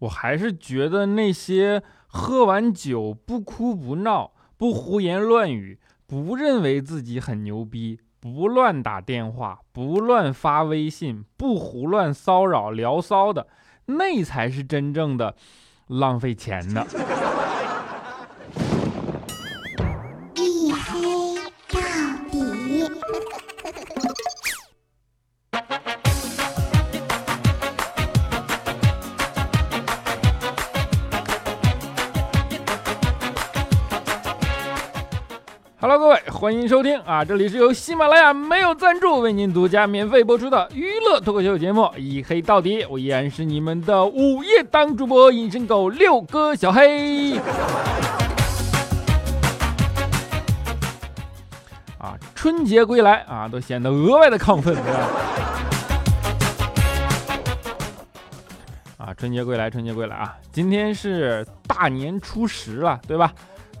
我还是觉得那些喝完酒不哭不闹、不胡言乱语、不认为自己很牛逼、不乱打电话、不乱发微信、不胡乱骚扰聊骚的，那才是真正的浪费钱的。欢迎收听啊！这里是由喜马拉雅没有赞助为您独家免费播出的娱乐脱口秀节目《一黑到底》，我依然是你们的午夜当主播隐身狗六哥小黑。啊，春节归来啊，都显得额外的亢奋，啊，春节归来，春节归来啊！今天是大年初十了，对吧？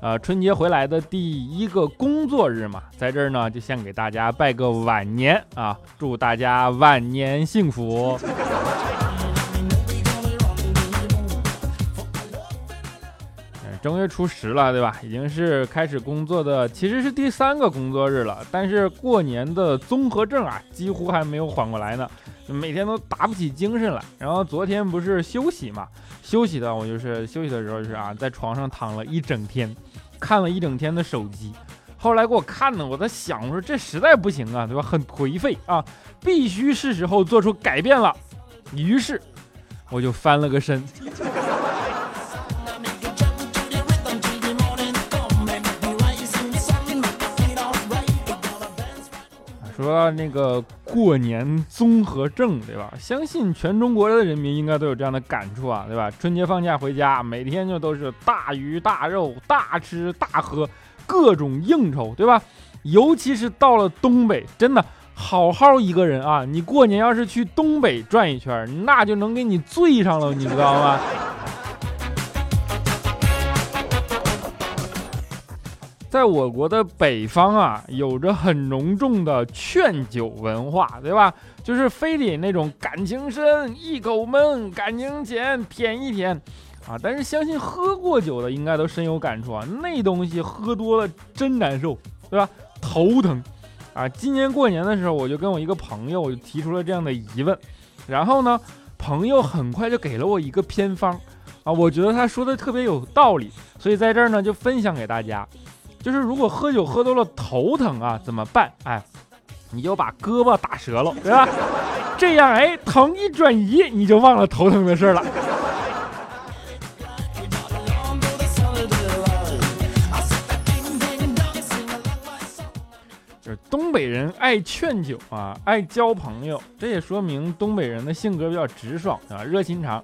呃，春节回来的第一个工作日嘛，在这儿呢，就先给大家拜个晚年啊，祝大家晚年幸福。呃正月初十了，对吧？已经是开始工作的，其实是第三个工作日了。但是过年的综合症啊，几乎还没有缓过来呢，每天都打不起精神来。然后昨天不是休息嘛，休息的我就是休息的时候就是啊，在床上躺了一整天，看了一整天的手机。后来给我看呢，我在想，我说这实在不行啊，对吧？很颓废啊，必须是时候做出改变了。于是我就翻了个身。说那个过年综合症，对吧？相信全中国的人民应该都有这样的感触啊，对吧？春节放假回家，每天就都是大鱼大肉、大吃大喝，各种应酬，对吧？尤其是到了东北，真的好好一个人啊，你过年要是去东北转一圈，那就能给你醉上了，你知道吗？在我国的北方啊，有着很浓重的劝酒文化，对吧？就是非得那种感情深，一口闷，感情浅，舔一舔，啊！但是相信喝过酒的应该都深有感触啊，那东西喝多了真难受，对吧？头疼，啊！今年过年的时候，我就跟我一个朋友，就提出了这样的疑问，然后呢，朋友很快就给了我一个偏方，啊，我觉得他说的特别有道理，所以在这儿呢就分享给大家。就是如果喝酒喝多了头疼啊，怎么办？哎，你就把胳膊打折了，对吧？这样哎，疼一转移，你就忘了头疼的事了。就是东北人爱劝酒啊，爱交朋友，这也说明东北人的性格比较直爽啊，热心肠，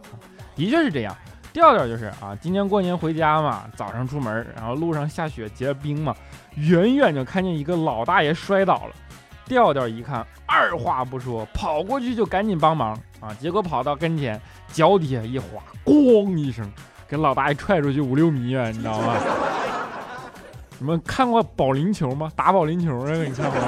的确是这样。调调就是啊，今年过年回家嘛，早上出门，然后路上下雪结冰嘛，远远就看见一个老大爷摔倒了。调调一看，二话不说，跑过去就赶紧帮忙啊。结果跑到跟前，脚底下一滑，咣一声，给老大爷踹出去五六米远，你知道吗？你们看过保龄球吗？打保龄球那个你看过吗？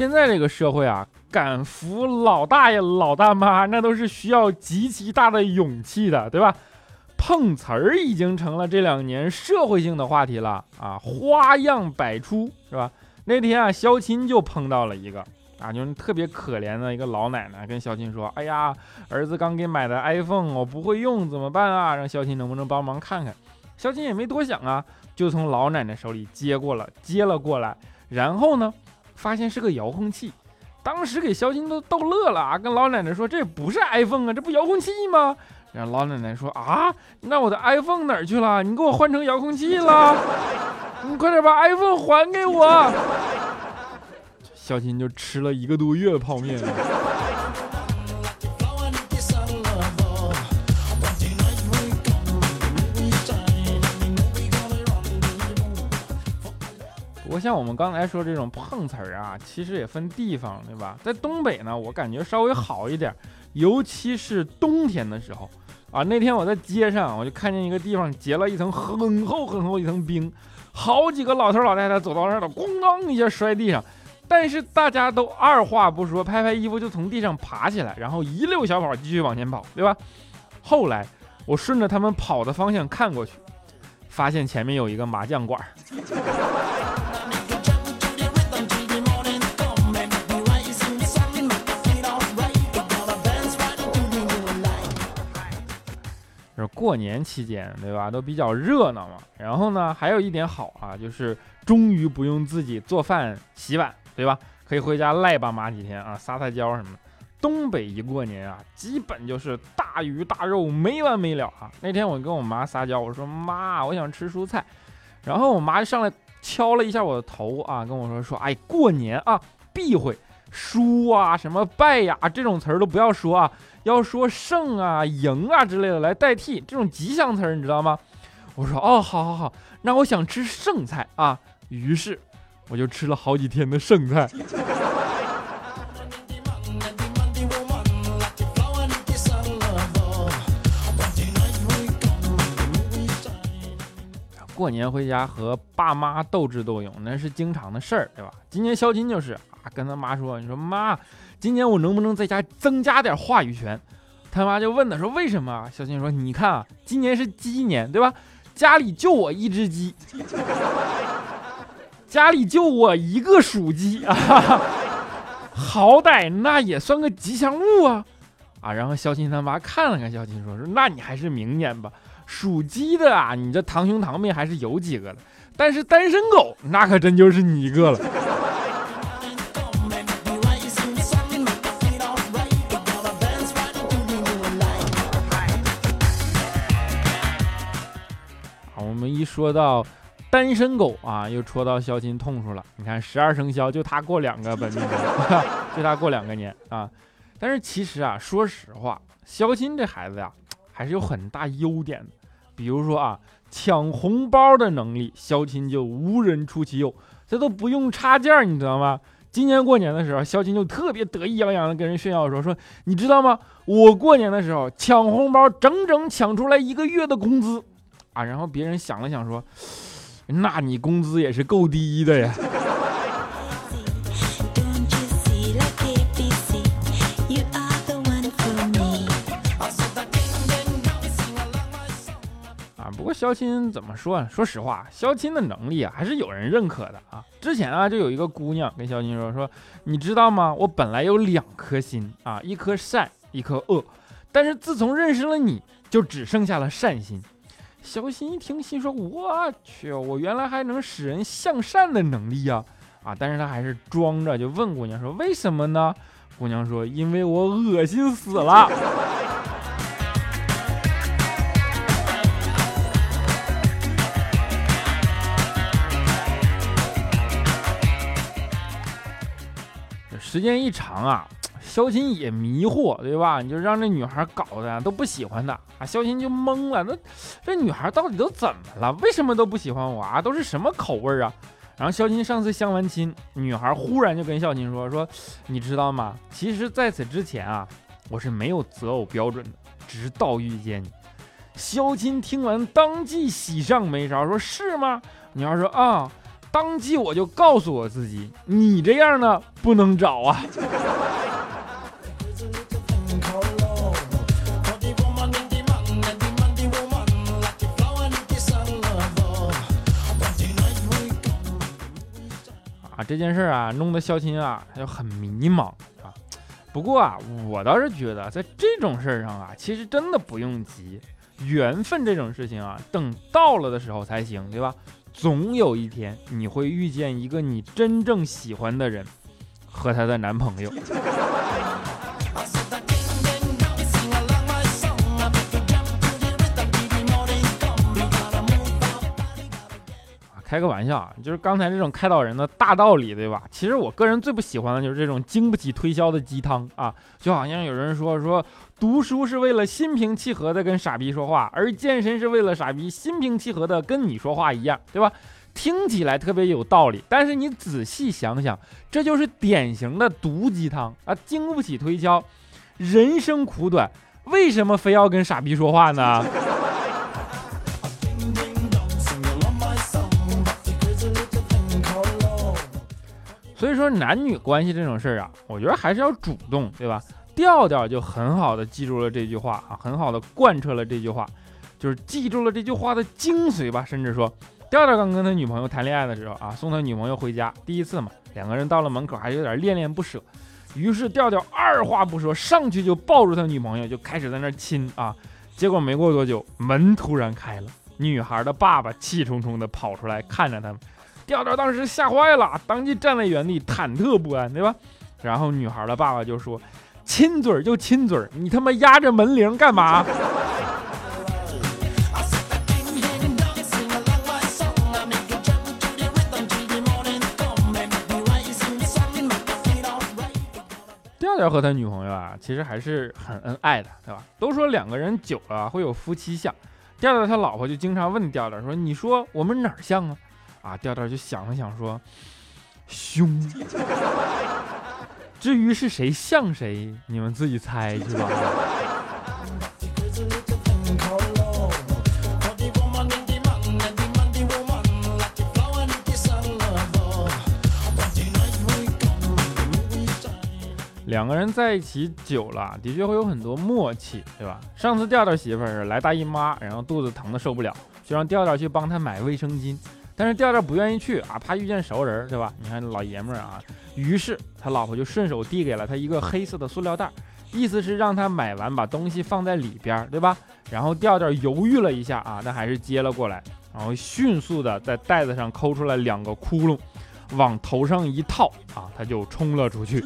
现在这个社会啊，敢扶老大爷老大妈，那都是需要极其大的勇气的，对吧？碰瓷儿已经成了这两年社会性的话题了啊，花样百出，是吧？那天啊，肖钦就碰到了一个啊，就是特别可怜的一个老奶奶，跟肖钦说：“哎呀，儿子刚给买的 iPhone，我不会用，怎么办啊？让肖钦能不能帮忙看看？”肖钦也没多想啊，就从老奶奶手里接过了，接了过来，然后呢？发现是个遥控器，当时给肖金都逗乐了啊，跟老奶奶说：“这不是 iPhone 啊，这不遥控器吗？”然后老奶奶说：“啊，那我的 iPhone 哪儿去了？你给我换成遥控器了？你快点把 iPhone 还给我！”肖金就吃了一个多月泡面。像我们刚才说这种碰瓷儿啊，其实也分地方，对吧？在东北呢，我感觉稍微好一点，尤其是冬天的时候啊。那天我在街上，我就看见一个地方结了一层很厚很厚一层冰，好几个老头老太太走到那儿了，咣当一下摔地上。但是大家都二话不说，拍拍衣服就从地上爬起来，然后一溜小跑继续往前跑，对吧？后来我顺着他们跑的方向看过去，发现前面有一个麻将馆。是过年期间，对吧？都比较热闹嘛。然后呢，还有一点好啊，就是终于不用自己做饭洗碗。对吧？可以回家赖爸妈几天啊，撒撒娇什么的。东北一过年啊，基本就是大鱼大肉没完没了啊。那天我跟我妈撒娇，我说妈，我想吃蔬菜。然后我妈就上来敲了一下我的头啊，跟我说说，哎，过年啊，避讳输啊，什么败呀这种词儿都不要说啊，要说胜啊、赢啊之类的来代替这种吉祥词儿，你知道吗？我说哦，好好好，那我想吃剩菜啊。于是。我就吃了好几天的剩菜。过年回家和爸妈斗智斗勇，那是经常的事儿，对吧？今年肖金就是啊，跟他妈说：“你说妈，今年我能不能在家增加点话语权？”他妈就问他说：“为什么？”肖金说：“你看啊，今年是鸡年，对吧？家里就我一只鸡。”家里就我一个属鸡啊，好歹那也算个吉祥物啊啊！然后肖钦他妈看了看肖钦，说说那你还是明年吧，属鸡的啊，你这堂兄堂妹还是有几个的，但是单身狗那可真就是你一个了。一说到。单身狗啊，又戳到肖钦痛处了。你看，十二生肖就他过两个本命年，就他过两个年啊。但是其实啊，说实话，肖钦这孩子呀，还是有很大优点的。比如说啊，抢红包的能力，肖钦就无人出其右，这都不用插件，你知道吗？今年过年的时候，肖钦就特别得意洋洋的跟人炫耀说：“说你知道吗？我过年的时候抢红包，整整抢出来一个月的工资！”啊然后别人想了想说。那你工资也是够低的呀！啊，不过肖钦怎么说呢？说实话，肖钦的能力啊，还是有人认可的啊。之前啊，就有一个姑娘跟肖钦说：“说你知道吗？我本来有两颗心啊，一颗善，一颗恶，但是自从认识了你，就只剩下了善心。”小新一听，心说：“我去，我原来还能使人向善的能力呀！啊，但是他还是装着，就问姑娘说：为什么呢？姑娘说：因为我恶心死了。时间一长啊。”肖钦也迷惑，对吧？你就让这女孩搞的都不喜欢他啊！肖钦就懵了，那这女孩到底都怎么了？为什么都不喜欢我啊？都是什么口味啊？然后肖钦上次相完亲，女孩忽然就跟肖钦说：“说你知道吗？其实在此之前啊，我是没有择偶标准的，直到遇见你。”肖钦听完当即喜上眉梢，说是吗？女孩说：“啊。”当即我就告诉我自己，你这样的不能找啊。这件事啊，弄得肖青啊，他就很迷茫啊。不过啊，我倒是觉得，在这种事儿上啊，其实真的不用急，缘分这种事情啊，等到了的时候才行，对吧？总有一天你会遇见一个你真正喜欢的人和她的男朋友。开个玩笑啊，就是刚才这种开导人的大道理，对吧？其实我个人最不喜欢的就是这种经不起推销的鸡汤啊，就好像有人说说读书是为了心平气和的跟傻逼说话，而健身是为了傻逼心平气和的跟你说话一样，对吧？听起来特别有道理，但是你仔细想想，这就是典型的毒鸡汤啊，经不起推销。人生苦短，为什么非要跟傻逼说话呢？所以说男女关系这种事儿啊，我觉得还是要主动，对吧？调调就很好的记住了这句话啊，很好的贯彻了这句话，就是记住了这句话的精髓吧。甚至说，调调刚跟他女朋友谈恋爱的时候啊，送他女朋友回家，第一次嘛，两个人到了门口还有点恋恋不舍。于是调调二话不说，上去就抱住他女朋友，就开始在那亲啊。结果没过多久，门突然开了，女孩的爸爸气冲冲的跑出来看着他们，调调当时吓坏了，当即站在原地忐忑不安，对吧？然后女孩的爸爸就说：“亲嘴就亲嘴，你他妈压着门铃干嘛？” 调调和他女朋友啊，其实还是很恩爱的，对吧？都说两个人久了会有夫妻相。调调他老婆就经常问调调说：“你说我们哪儿像啊？”啊，调调就想了想说：“凶。”至于是谁像谁，你们自己猜去吧。两个人在一起久了，的确会有很多默契，对吧？上次调调媳妇儿来大姨妈，然后肚子疼的受不了，就让调调去帮她买卫生巾，但是调调不愿意去啊，怕遇见熟人，对吧？你看老爷们儿啊，于是他老婆就顺手递给了他一个黑色的塑料袋，意思是让他买完把东西放在里边，对吧？然后调调犹豫了一下啊，但还是接了过来，然后迅速的在袋子上抠出来两个窟窿，往头上一套啊，他就冲了出去。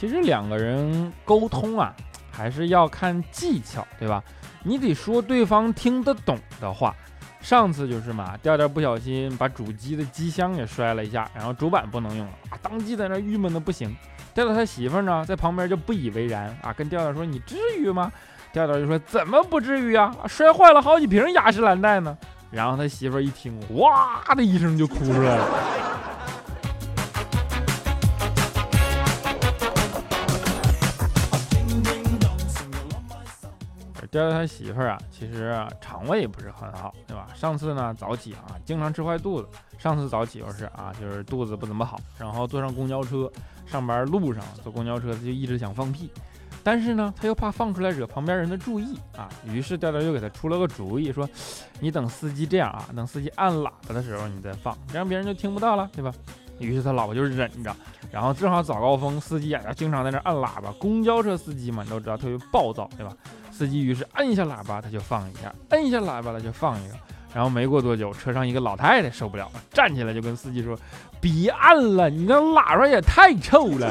其实两个人沟通啊，还是要看技巧，对吧？你得说对方听得懂的话。上次就是嘛，调调不小心把主机的机箱给摔了一下，然后主板不能用了啊，当即在那郁闷的不行。调调他媳妇呢，在旁边就不以为然啊，跟调调说：“你至于吗？”调调就说：“怎么不至于啊？摔坏了好几瓶雅诗兰黛呢。”然后他媳妇一听，哇的一声就哭出来了。调调他媳妇儿啊，其实肠胃不是很好，对吧？上次呢早起啊，经常吃坏肚子。上次早起又是啊，就是肚子不怎么好。然后坐上公交车，上班路上坐公交车，他就一直想放屁，但是呢，他又怕放出来惹旁边人的注意啊。于是调调又给他出了个主意，说：“ 你等司机这样啊，等司机按喇叭的时候你再放，这样别人就听不到了，对吧？”于是他老婆就忍着。然后正好早高峰，司机呀经常在那按喇叭。公交车司机嘛，你都知道特别暴躁，对吧？司机于是按一下喇叭，他就放一下；按一下喇叭，他就放一个。然后没过多久，车上一个老太太受不了了，站起来就跟司机说：“别按了，你那喇叭也太臭了。”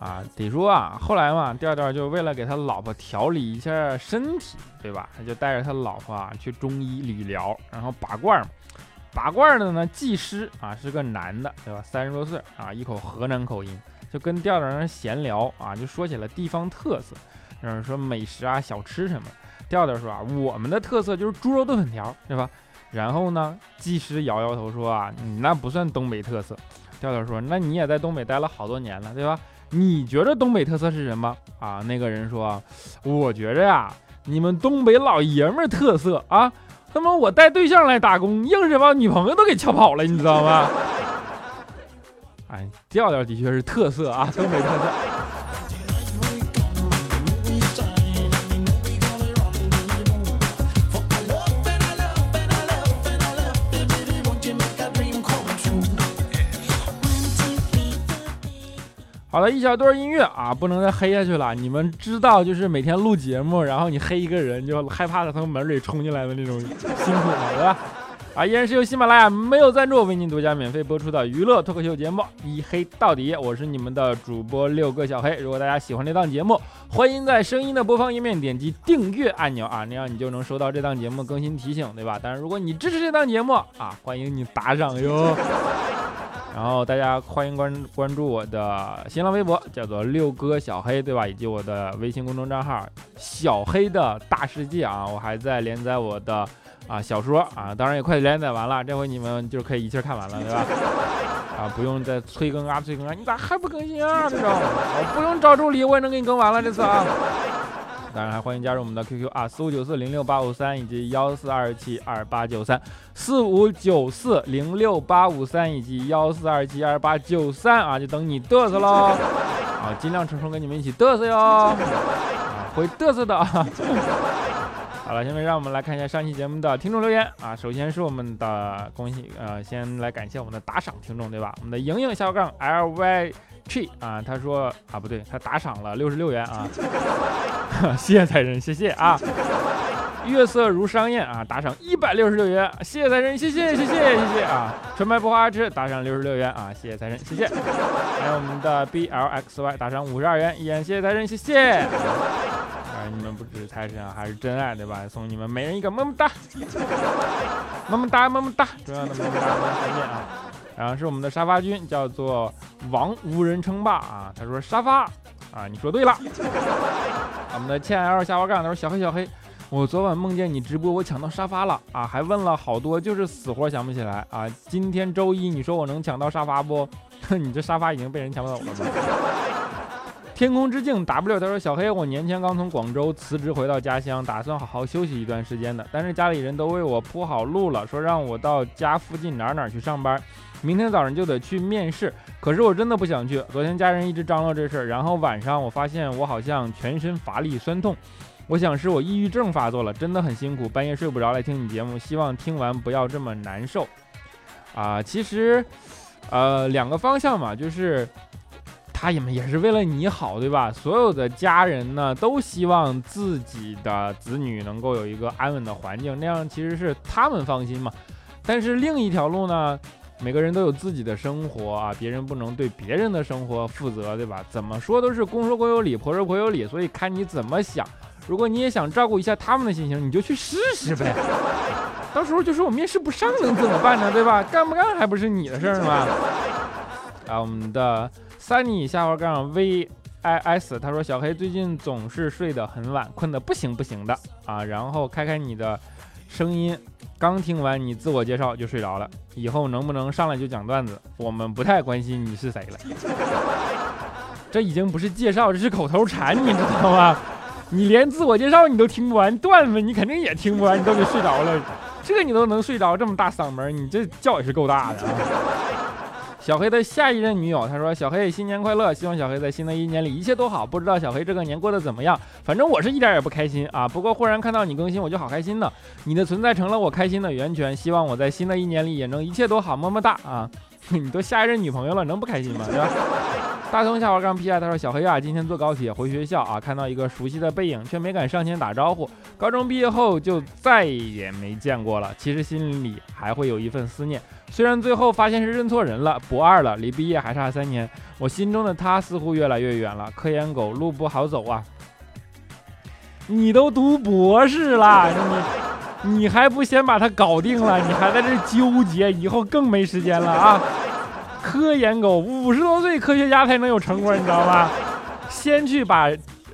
啊，得说啊，后来嘛，调调就为了给他老婆调理一下身体，对吧？他就带着他老婆啊去中医理疗，然后拔罐嘛。拔罐的呢，技师啊是个男的，对吧？三十多岁啊，一口河南口音，就跟调调那闲聊啊，就说起了地方特色，就是说美食啊、小吃什么。调调说啊，我们的特色就是猪肉炖粉条，对吧？然后呢，技师摇摇头说啊，你那不算东北特色。调调说，那你也在东北待了好多年了，对吧？你觉得东北特色是什么啊？那个人说，我觉着呀，你们东北老爷们儿特色啊。他妈，我带对象来打工，硬是把女朋友都给撬跑了，你知道吗？哎，调调的确是特色啊，东北特色。好了，一小段音乐啊，不能再黑下去了。你们知道，就是每天录节目，然后你黑一个人，就害怕他从门里冲进来的那种辛苦吗？对吧？啊，依然是由喜马拉雅没有赞助为您独家免费播出的娱乐脱口秀节目《一黑到底》，我是你们的主播六个小黑。如果大家喜欢这档节目，欢迎在声音的播放页面点击订阅按钮啊，那样你就能收到这档节目更新提醒，对吧？当然，如果你支持这档节目啊，欢迎你打赏哟。然后大家欢迎关关注我的新浪微博，叫做六哥小黑，对吧？以及我的微信公众账号小黑的大世界啊，我还在连载我的啊小说啊，当然也快连载完了，这回你们就可以一气看完了，对吧？啊，不用再催更啊催更啊，你咋还不更新啊？这种我不用找助理，我也能给你更完了这次啊。当然还欢迎加入我们的 QQ 啊，四五九四零六八五三以及幺四二七二八九三，四五九四零六八五三以及幺四二七二八九三啊，就等你嘚瑟喽！啊，尽量成熟跟你们一起嘚瑟哟，啊，会嘚瑟的啊。好了，下面让我们来看一下上期节目的听众留言啊。首先是我们的恭喜，呃，先来感谢我们的打赏听众，对吧？我们的莹莹小杠 L Y G 啊，他说啊不对，他打赏了六十六元啊，谢谢财神，谢谢啊。月色如商宴啊，打赏一百六十六元，谢谢财神，谢谢谢谢谢谢啊。纯白不花痴打赏六十六元啊，谢谢财神，谢谢。还有我们的 B L X Y 打赏五十二元，依然谢谢财神，谢谢。啊，你们不止财神啊，还是真爱对吧？送你们每人一个么么哒，么么哒么么哒，重要的么么哒，再见啊。然后是我们的沙发君，叫做王无人称霸啊。他说沙发啊，你说对了。我们的千 L 下滑杠他说小黑小黑，我昨晚梦见你直播，我抢到沙发了啊，还问了好多，就是死活想不起来啊。今天周一，你说我能抢到沙发不？你这沙发已经被人抢走了吗？天空之镜 W 他说小黑，我年前刚从广州辞职回到家乡，打算好好休息一段时间的，但是家里人都为我铺好路了，说让我到家附近哪哪去上班。明天早上就得去面试，可是我真的不想去。昨天家人一直张罗这事儿，然后晚上我发现我好像全身乏力酸痛，我想是我抑郁症发作了，真的很辛苦，半夜睡不着来听你节目，希望听完不要这么难受。啊，其实，呃，两个方向嘛，就是他也也是为了你好，对吧？所有的家人呢都希望自己的子女能够有一个安稳的环境，那样其实是他们放心嘛。但是另一条路呢？每个人都有自己的生活啊，别人不能对别人的生活负责，对吧？怎么说都是公说公有理，婆说婆有理，所以看你怎么想。如果你也想照顾一下他们的心情，你就去试试呗。到时候就说我面试不上能怎么办呢？对吧？干不干还不是你的事儿吗？啊，我们的 Sunny 下滑杠 V I S 他说小黑最近总是睡得很晚，困得不行不行的啊。然后开开你的声音。刚听完你自我介绍就睡着了，以后能不能上来就讲段子？我们不太关心你是谁了。这已经不是介绍，这是口头禅，你知道吗？你连自我介绍你都听不完，段子你肯定也听不完，你都给睡着了。这你都能睡着，这么大嗓门，你这觉也是够大的啊。小黑的下一任女友，她说：“小黑新年快乐，希望小黑在新的一年里一切都好。不知道小黑这个年过得怎么样？反正我是一点也不开心啊。不过忽然看到你更新，我就好开心呢。你的存在成了我开心的源泉。希望我在新的一年里也能一切都好，么么哒啊！你都下一任女朋友了，能不开心吗？对吧？”大同下滑杠 P I，他说：“小黑啊，今天坐高铁回学校啊，看到一个熟悉的背影，却没敢上前打招呼。高中毕业后就再也没见过了，其实心里还会有一份思念。虽然最后发现是认错人了，博二了，离毕业还差三年，我心中的他似乎越来越远了。科研狗路不好走啊！你都读博士了，你你还不先把它搞定了？你还在这纠结，以后更没时间了啊！”科研狗五十多岁科学家才能有成果，你知道吗？先去把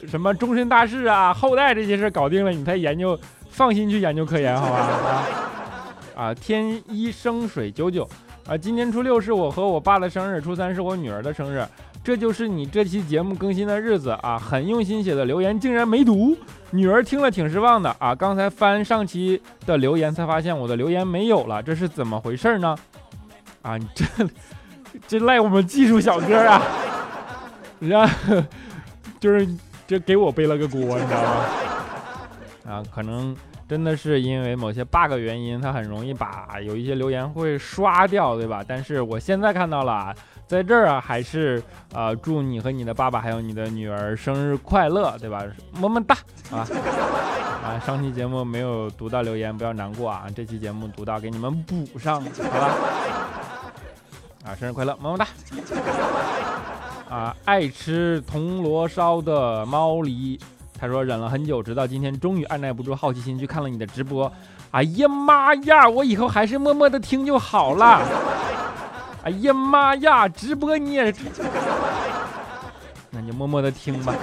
什么终身大事啊、后代这些事搞定了，你才研究，放心去研究科研，好吧？啊啊！天一生水九九啊！今年初六是我和我爸的生日，初三是我女儿的生日，这就是你这期节目更新的日子啊！很用心写的留言竟然没读，女儿听了挺失望的啊！刚才翻上期的留言才发现我的留言没有了，这是怎么回事呢？啊，你这。这赖我们技术小哥啊，让就是这给我背了个锅，你知道吗？啊，可能真的是因为某些 bug 原因，它很容易把有一些留言会刷掉，对吧？但是我现在看到了，在这儿啊，还是呃祝你和你的爸爸还有你的女儿生日快乐，对吧？么么哒啊啊！上期节目没有读到留言，不要难过啊，这期节目读到给你们补上，好吧？啊，生日快乐，么么哒！啊，爱吃铜锣烧的猫狸，他说忍了很久，直到今天终于按耐不住好奇心去看了你的直播。哎呀妈呀，我以后还是默默的听就好了。哎呀妈呀，直播你也是，那你就默默的听吧。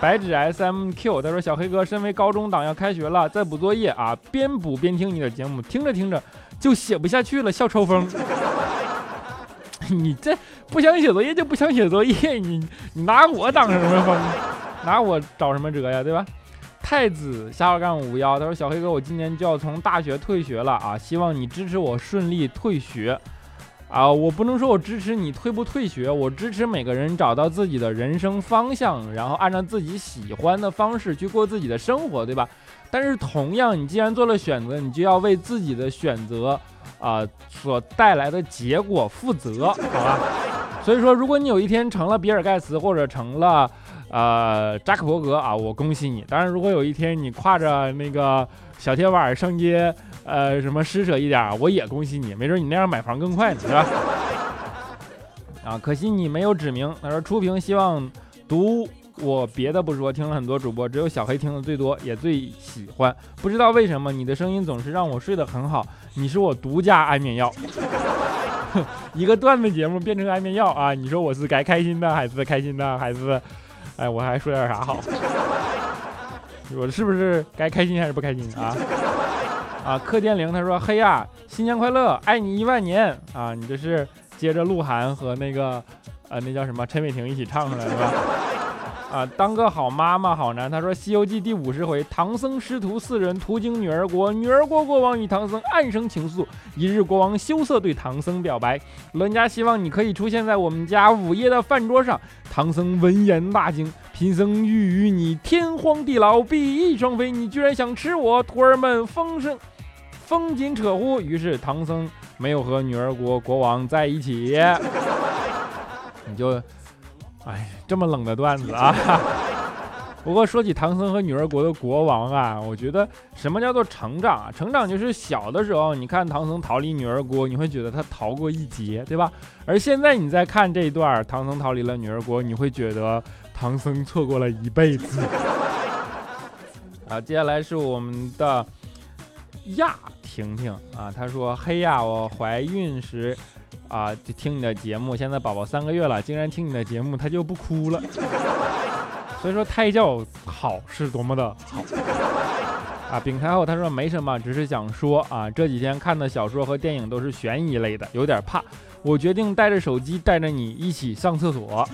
白纸 S M Q 他说：“小黑哥，身为高中党要开学了，在补作业啊，边补边听你的节目，听着听着就写不下去了，笑抽风。你这不想写作业就不想写作业，你你拿我当什么风？拿我找什么辙呀？对吧？”太子下号杠五幺他说：“小黑哥，我今年就要从大学退学了啊，希望你支持我顺利退学。”啊，我不能说我支持你退不退学，我支持每个人找到自己的人生方向，然后按照自己喜欢的方式去过自己的生活，对吧？但是同样，你既然做了选择，你就要为自己的选择啊所带来的结果负责，好吧？所以说，如果你有一天成了比尔盖茨或者成了呃扎克伯格啊，我恭喜你。当然，如果有一天你挎着那个小铁碗上街。呃，什么施舍一点，我也恭喜你，没准你那样买房更快呢，是吧？啊，可惜你没有指名。他说初评希望读我别的不说，听了很多主播，只有小黑听的最多，也最喜欢。不知道为什么你的声音总是让我睡得很好，你是我独家安眠药。一个段子节目变成安眠药啊！你说我是该开心的还是开心的还是？哎，我还说点啥好？我是不是该开心还是不开心啊？啊，客店零他说：“嘿呀，新年快乐，爱你一万年啊！你这是接着鹿晗和那个，呃，那叫什么陈伟霆一起唱出来的吧？啊，当个好妈妈好难。他说《西游记》第五十回，唐僧师徒四人途经女儿国，女儿国国王与唐僧暗生情愫。一日，国王羞涩对唐僧表白：伦家希望你可以出现在我们家午夜的饭桌上。唐僧闻言大惊，贫僧欲与你天荒地老，比翼双飞，你居然想吃我！徒儿们风声。”风紧扯呼，于是唐僧没有和女儿国国王在一起。你就，哎，这么冷的段子啊！不过说起唐僧和女儿国的国王啊，我觉得什么叫做成长啊？成长就是小的时候，你看唐僧逃离女儿国，你会觉得他逃过一劫，对吧？而现在你再看这一段，唐僧逃离了女儿国，你会觉得唐僧错过了一辈子。好，接下来是我们的亚。婷婷啊，她说：“嘿呀，我怀孕时啊就听你的节目，现在宝宝三个月了，竟然听你的节目，他就不哭了。所以说胎教好是多么的好啊！”丙开后他说：“没什么，只是想说啊，这几天看的小说和电影都是悬疑类的，有点怕。我决定带着手机带着你一起上厕所，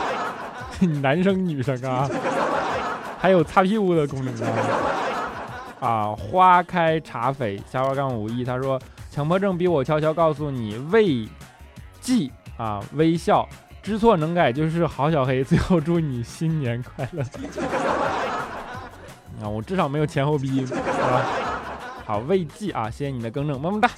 男生女生啊，还有擦屁股的功能啊。”啊，花开茶匪下划杠五一，他说强迫症逼我悄悄告诉你，未记啊，微笑，知错能改就是好小黑。最后祝你新年快乐。啊，我至少没有前后鼻音，好吧。好，未记啊，谢谢你的更正，么么哒。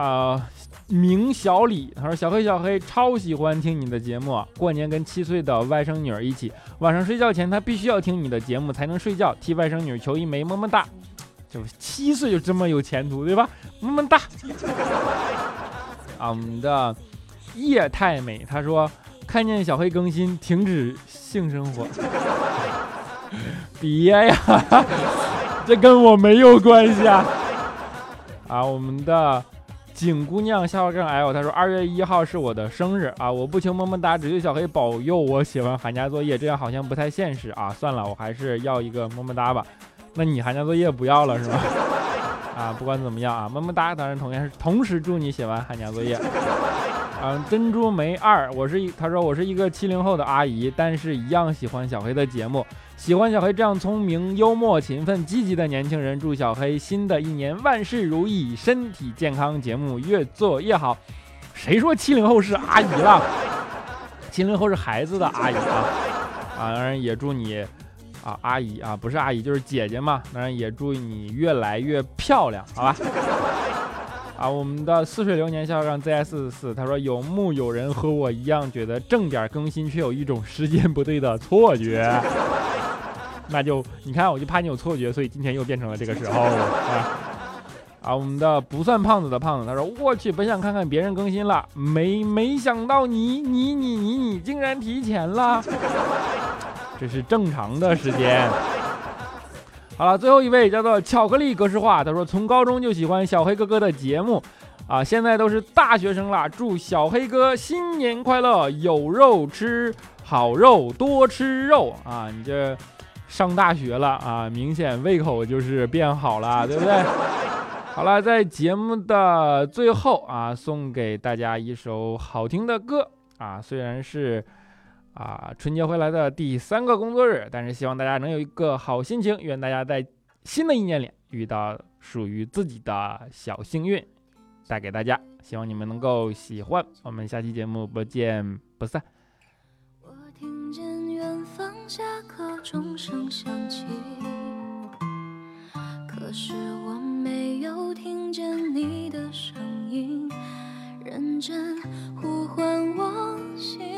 啊。明小李他说：“小黑小黑超喜欢听你的节目，过年跟七岁的外甥女儿一起，晚上睡觉前他必须要听你的节目才能睡觉，替外甥女求一枚么么哒。就七岁就这么有前途，对吧？么么哒。啊，我们的叶太美他说看见小黑更新停止性生活，别呀，这跟我没有关系啊。啊，我们的。”景姑娘下划杠 L，她说二月一号是我的生日啊，我不求么么哒，只求小黑保佑我写完寒假作业，这样好像不太现实啊。算了，我还是要一个么么哒吧。那你寒假作业不要了是吧？啊，不管怎么样啊，么么哒，当然同样是同时祝你写完寒假作业。嗯，珍珠梅二，我是一，他说我是一个七零后的阿姨，但是一样喜欢小黑的节目。喜欢小黑这样聪明、幽默、勤奋、积极的年轻人。祝小黑新的一年万事如意，身体健康，节目越做越好。谁说七零后是阿姨了？七零后是孩子的阿姨啊！啊，当然也祝你啊，阿姨啊，不是阿姨就是姐姐嘛。当然也祝你越来越漂亮，好吧？啊，我们的似水流年校长 ZS 四他说有木有人和我一样觉得正点更新却有一种时间不对的错觉？那就你看，我就怕你有错觉，所以今天又变成了这个时候啊！啊，我们的不算胖子的胖子，他说：“我去，本想看看别人更新了，没没想到你你你你你竟然提前了，这是正常的时间。”好了，最后一位叫做巧克力格式化，他说：“从高中就喜欢小黑哥哥的节目。”啊，现在都是大学生了，祝小黑哥新年快乐，有肉吃，好肉多吃肉啊！你这上大学了啊，明显胃口就是变好了，对不对？好了，在节目的最后啊，送给大家一首好听的歌啊，虽然是。啊，春节回来的第三个工作日，但是希望大家能有一个好心情。愿大家在新的一年里遇到属于自己的小幸运，带给大家。希望你们能够喜欢。我们下期节目不见不散。我听见远方下课钟声响起，可是我没有听见你的声音，认真呼唤我心。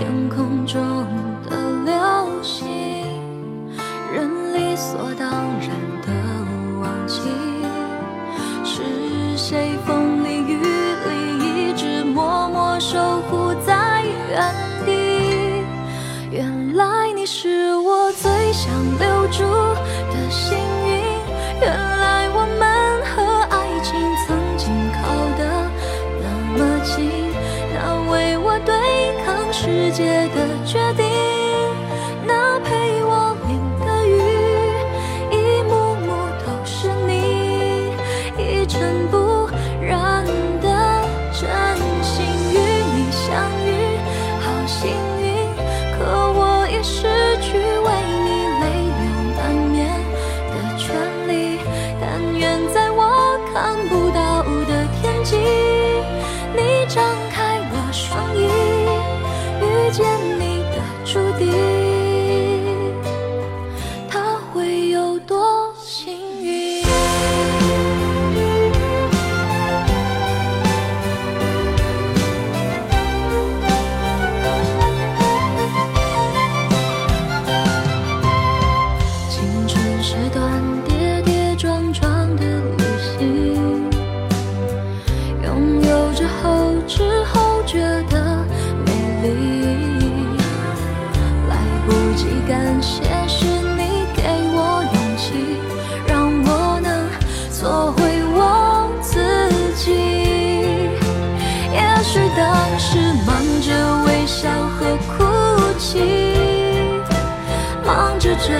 天空中的世界的决定，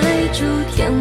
追逐天